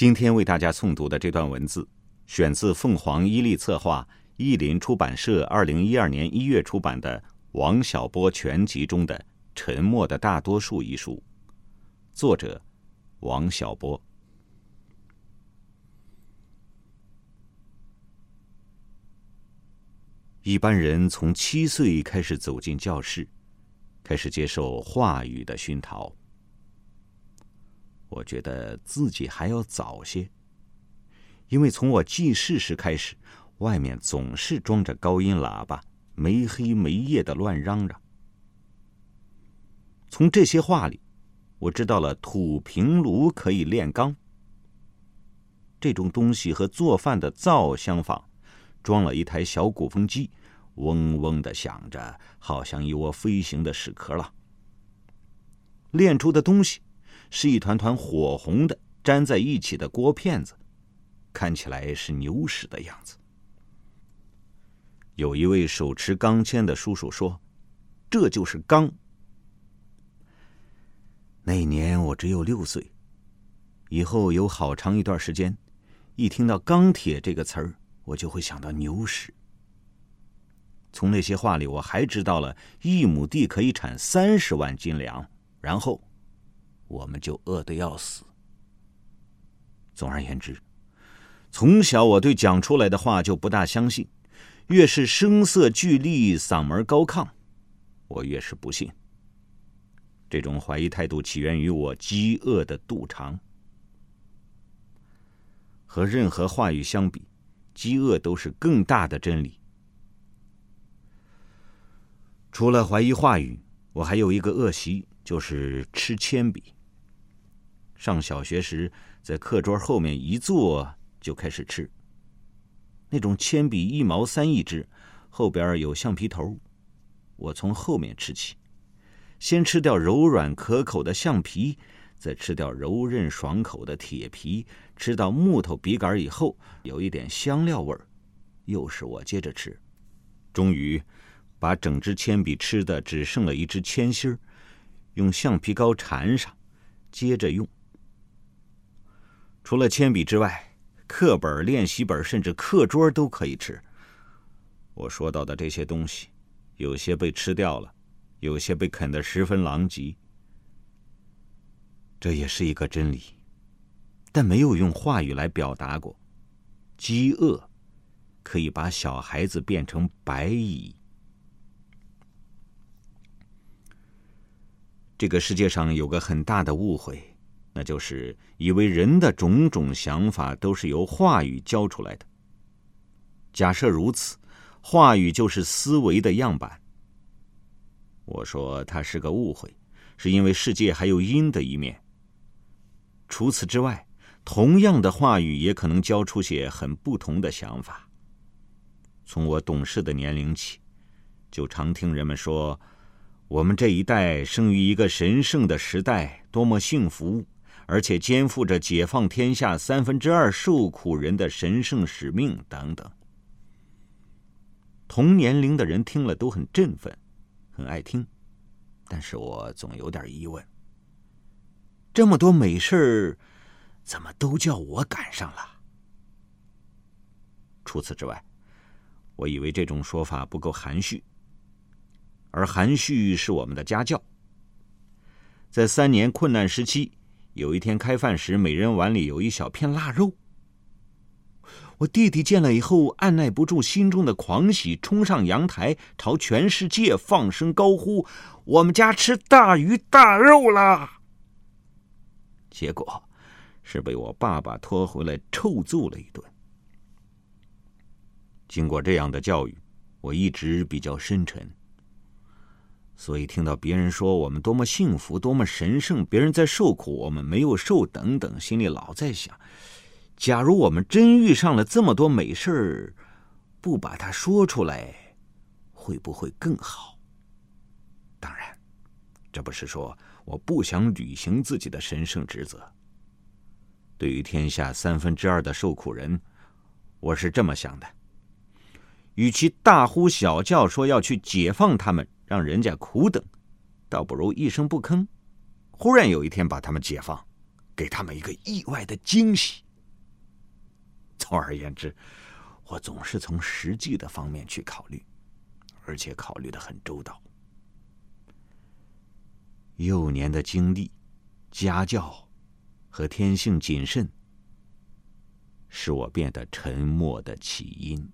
今天为大家诵读的这段文字，选自凤凰伊利策划、译林出版社二零一二年一月出版的《王小波全集》中的《沉默的大多数》一书，作者王小波。一般人从七岁开始走进教室，开始接受话语的熏陶。我觉得自己还要早些，因为从我记事时开始，外面总是装着高音喇叭，没黑没夜的乱嚷嚷。从这些话里，我知道了土平炉可以炼钢，这种东西和做饭的灶相仿。装了一台小鼓风机，嗡嗡的响着，好像一窝飞行的屎壳郎。炼出的东西是一团团火红的粘在一起的锅片子，看起来是牛屎的样子。有一位手持钢钎的叔叔说：“这就是钢。”那年我只有六岁，以后有好长一段时间，一听到“钢铁”这个词儿。我就会想到牛屎。从那些话里，我还知道了一亩地可以产三十万斤粮，然后我们就饿得要死。总而言之，从小我对讲出来的话就不大相信，越是声色俱厉、嗓门高亢，我越是不信。这种怀疑态度起源于我饥饿的肚肠。和任何话语相比。饥饿都是更大的真理。除了怀疑话语，我还有一个恶习，就是吃铅笔。上小学时，在课桌后面一坐就开始吃。那种铅笔一毛三一支，后边有橡皮头，我从后面吃起，先吃掉柔软可口的橡皮。再吃掉柔韧爽口的铁皮，吃到木头笔杆以后，有一点香料味儿，又是我接着吃，终于把整支铅笔吃的只剩了一支铅芯儿，用橡皮膏缠上，接着用。除了铅笔之外，课本、练习本甚至课桌都可以吃。我说到的这些东西，有些被吃掉了，有些被啃得十分狼藉。这也是一个真理，但没有用话语来表达过。饥饿可以把小孩子变成白蚁。这个世界上有个很大的误会，那就是以为人的种种想法都是由话语教出来的。假设如此，话语就是思维的样板。我说它是个误会，是因为世界还有阴的一面。除此之外，同样的话语也可能教出些很不同的想法。从我懂事的年龄起，就常听人们说：“我们这一代生于一个神圣的时代，多么幸福，而且肩负着解放天下三分之二受苦人的神圣使命。”等等。同年龄的人听了都很振奋，很爱听，但是我总有点疑问。这么多美事儿，怎么都叫我赶上了？除此之外，我以为这种说法不够含蓄，而含蓄是我们的家教。在三年困难时期，有一天开饭时，每人碗里有一小片腊肉。我弟弟见了以后，按耐不住心中的狂喜，冲上阳台，朝全世界放声高呼：“我们家吃大鱼大肉了！”结果是被我爸爸拖回来臭揍了一顿。经过这样的教育，我一直比较深沉，所以听到别人说我们多么幸福、多么神圣，别人在受苦，我们没有受，等等，心里老在想：假如我们真遇上了这么多美事儿，不把它说出来，会不会更好？当然，这不是说。我不想履行自己的神圣职责。对于天下三分之二的受苦人，我是这么想的：与其大呼小叫说要去解放他们，让人家苦等，倒不如一声不吭，忽然有一天把他们解放，给他们一个意外的惊喜。总而言之，我总是从实际的方面去考虑，而且考虑的很周到。幼年的经历、家教和天性谨慎，使我变得沉默的起因。